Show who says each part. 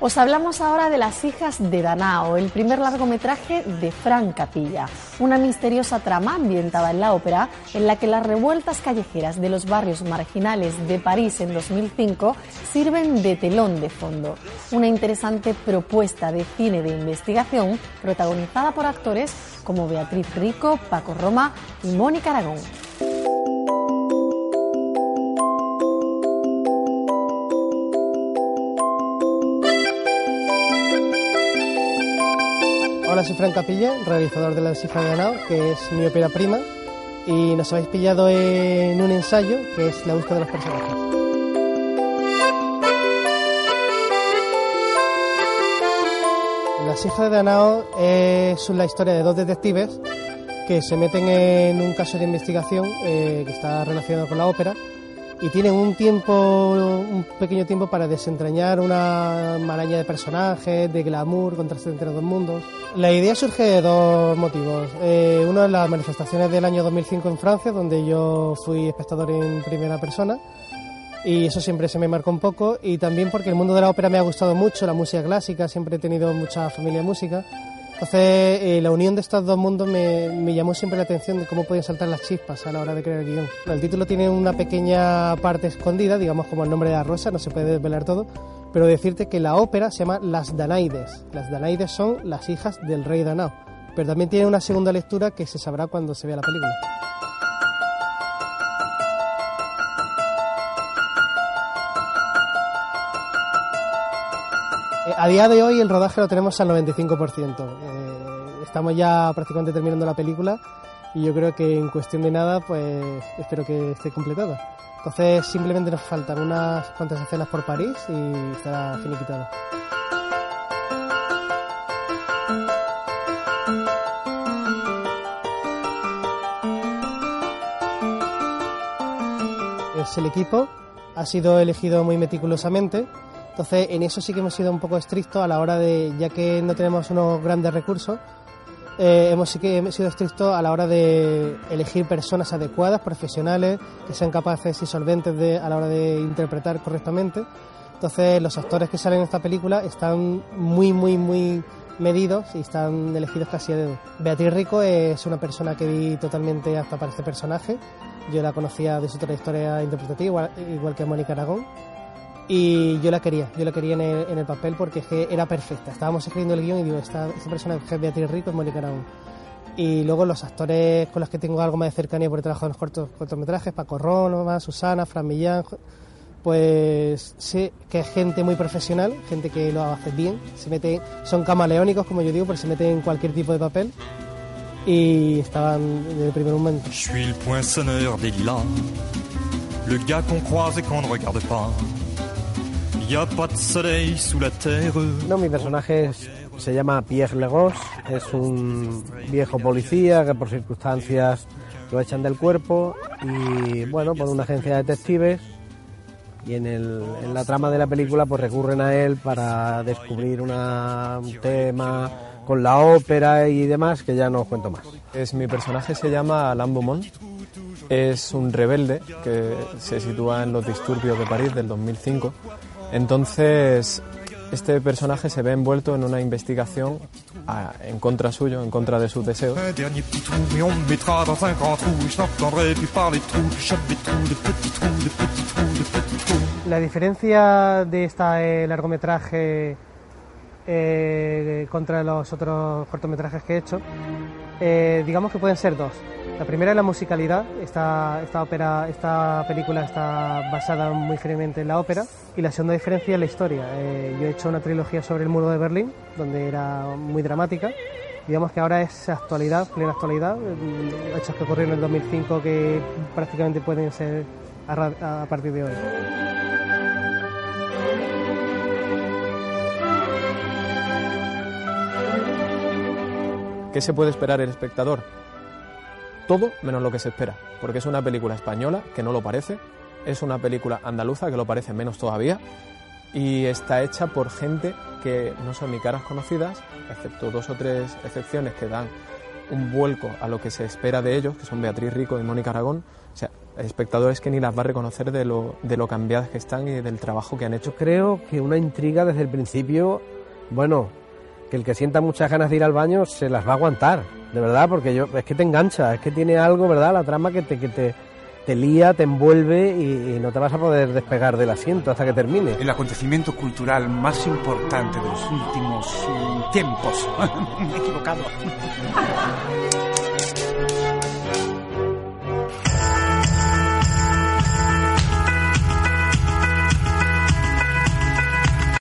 Speaker 1: Os hablamos ahora de Las hijas de Danao, el primer largometraje de Fran Capilla, una misteriosa trama ambientada en la ópera en la que las revueltas callejeras de los barrios marginales de París en 2005 sirven de telón de fondo. Una interesante propuesta de cine de investigación protagonizada por actores como Beatriz Rico, Paco Roma y Mónica Aragón.
Speaker 2: Hola, soy Fran Capilla, realizador de La Cifra de Ganado, que es mi ópera prima, y nos habéis pillado en un ensayo que es la búsqueda de los personajes. Las hijas de Danao es la historia de dos detectives que se meten en un caso de investigación eh, que está relacionado con la ópera y tienen un tiempo, un pequeño tiempo para desentrañar una maraña de personajes, de glamour, contraste entre dos mundos. La idea surge de dos motivos. Eh, uno es las manifestaciones del año 2005 en Francia, donde yo fui espectador en primera persona y eso siempre se me marcó un poco y también porque el mundo de la ópera me ha gustado mucho, la música clásica, siempre he tenido mucha familia de música entonces, eh, la unión de estos dos mundos me, llamó siempre la atención de cómo pueden saltar las chispas a la hora de crear el guion. El título tiene una pequeña parte escondida, digamos como el nombre de la rosa, no se puede desvelar todo, pero decirte que la ópera se llama Las Danaides. Las Danaides son las hijas del rey Danao, pero también tiene una segunda lectura que se sabrá cuando se vea la película. A día de hoy el rodaje lo tenemos al 95%. Eh, estamos ya prácticamente terminando la película y yo creo que en cuestión de nada, pues espero que esté completada. Entonces simplemente nos faltan unas cuantas escenas por París y estará finiquitada. Es el equipo, ha sido elegido muy meticulosamente entonces, en eso sí que hemos sido un poco estrictos a la hora de, ya que no tenemos unos grandes recursos, eh, hemos sí que hemos sido estrictos a la hora de elegir personas adecuadas, profesionales, que sean capaces y solventes de, a la hora de interpretar correctamente. Entonces, los actores que salen en esta película están muy, muy, muy medidos y están elegidos casi a dedo. Beatriz Rico es una persona que vi totalmente apta para este personaje. Yo la conocía de su trayectoria interpretativa, igual que Mónica Aragón y yo la quería, yo la quería en el, en el papel porque era perfecta. Estábamos escribiendo el guion y digo, esta, esta persona es Beatriz Rico, es Mónica Aragón. Y luego los actores con los que tengo algo más de cercanía por el trabajo en los cortos, cortometrajes, Paco Rónova, Susana, Fran Millán, pues sé que es gente muy profesional, gente que lo hace bien, se mete, son camaleónicos como yo digo, pero se meten en cualquier tipo de papel y estaban desde el primer momento. Je suis le poinçonneur des lilas, le gars qu'on croise et qu'on ne regarde pas. No, mi personaje se llama Pierre Legos, es un viejo policía que por circunstancias lo echan del cuerpo y bueno, por una agencia de detectives. Y en, el, en la trama de la película pues recurren a él para descubrir una, un tema con la ópera y demás que ya no os cuento más.
Speaker 3: Es, mi personaje se llama Alain Beaumont, es un rebelde que se sitúa en los disturbios de París del 2005 entonces, este personaje se ve envuelto en una investigación en contra suyo, en contra de sus deseos.
Speaker 2: La diferencia de este largometraje eh, contra los otros cortometrajes que he hecho, eh, digamos que pueden ser dos. La primera es la musicalidad. Esta, esta, ópera, esta película está basada muy firmemente en la ópera. Y la segunda diferencia es la historia. Eh, yo he hecho una trilogía sobre el muro de Berlín, donde era muy dramática. Digamos que ahora es actualidad, plena actualidad. Eh, hechos que ocurrieron en el 2005 que prácticamente pueden ser a, a partir de hoy.
Speaker 3: ¿Qué se puede esperar el espectador? Todo menos lo que se espera, porque es una película española que no lo parece, es una película andaluza que lo parece menos todavía y está hecha por gente que no son ni caras conocidas, excepto dos o tres excepciones que dan un vuelco a lo que se espera de ellos, que son Beatriz Rico y Mónica Aragón. O sea, espectadores que ni las va a reconocer de lo, de lo cambiadas que están y del trabajo que han hecho.
Speaker 4: Creo que una intriga desde el principio, bueno, que el que sienta muchas ganas de ir al baño se las va a aguantar, de verdad, porque yo es que te engancha, es que tiene algo, ¿verdad? La trama que te, que te, te lía, te envuelve y, no te vas a poder despegar del asiento hasta que termine.
Speaker 5: El acontecimiento cultural más importante de los últimos mm, tiempos. Me he equivocado.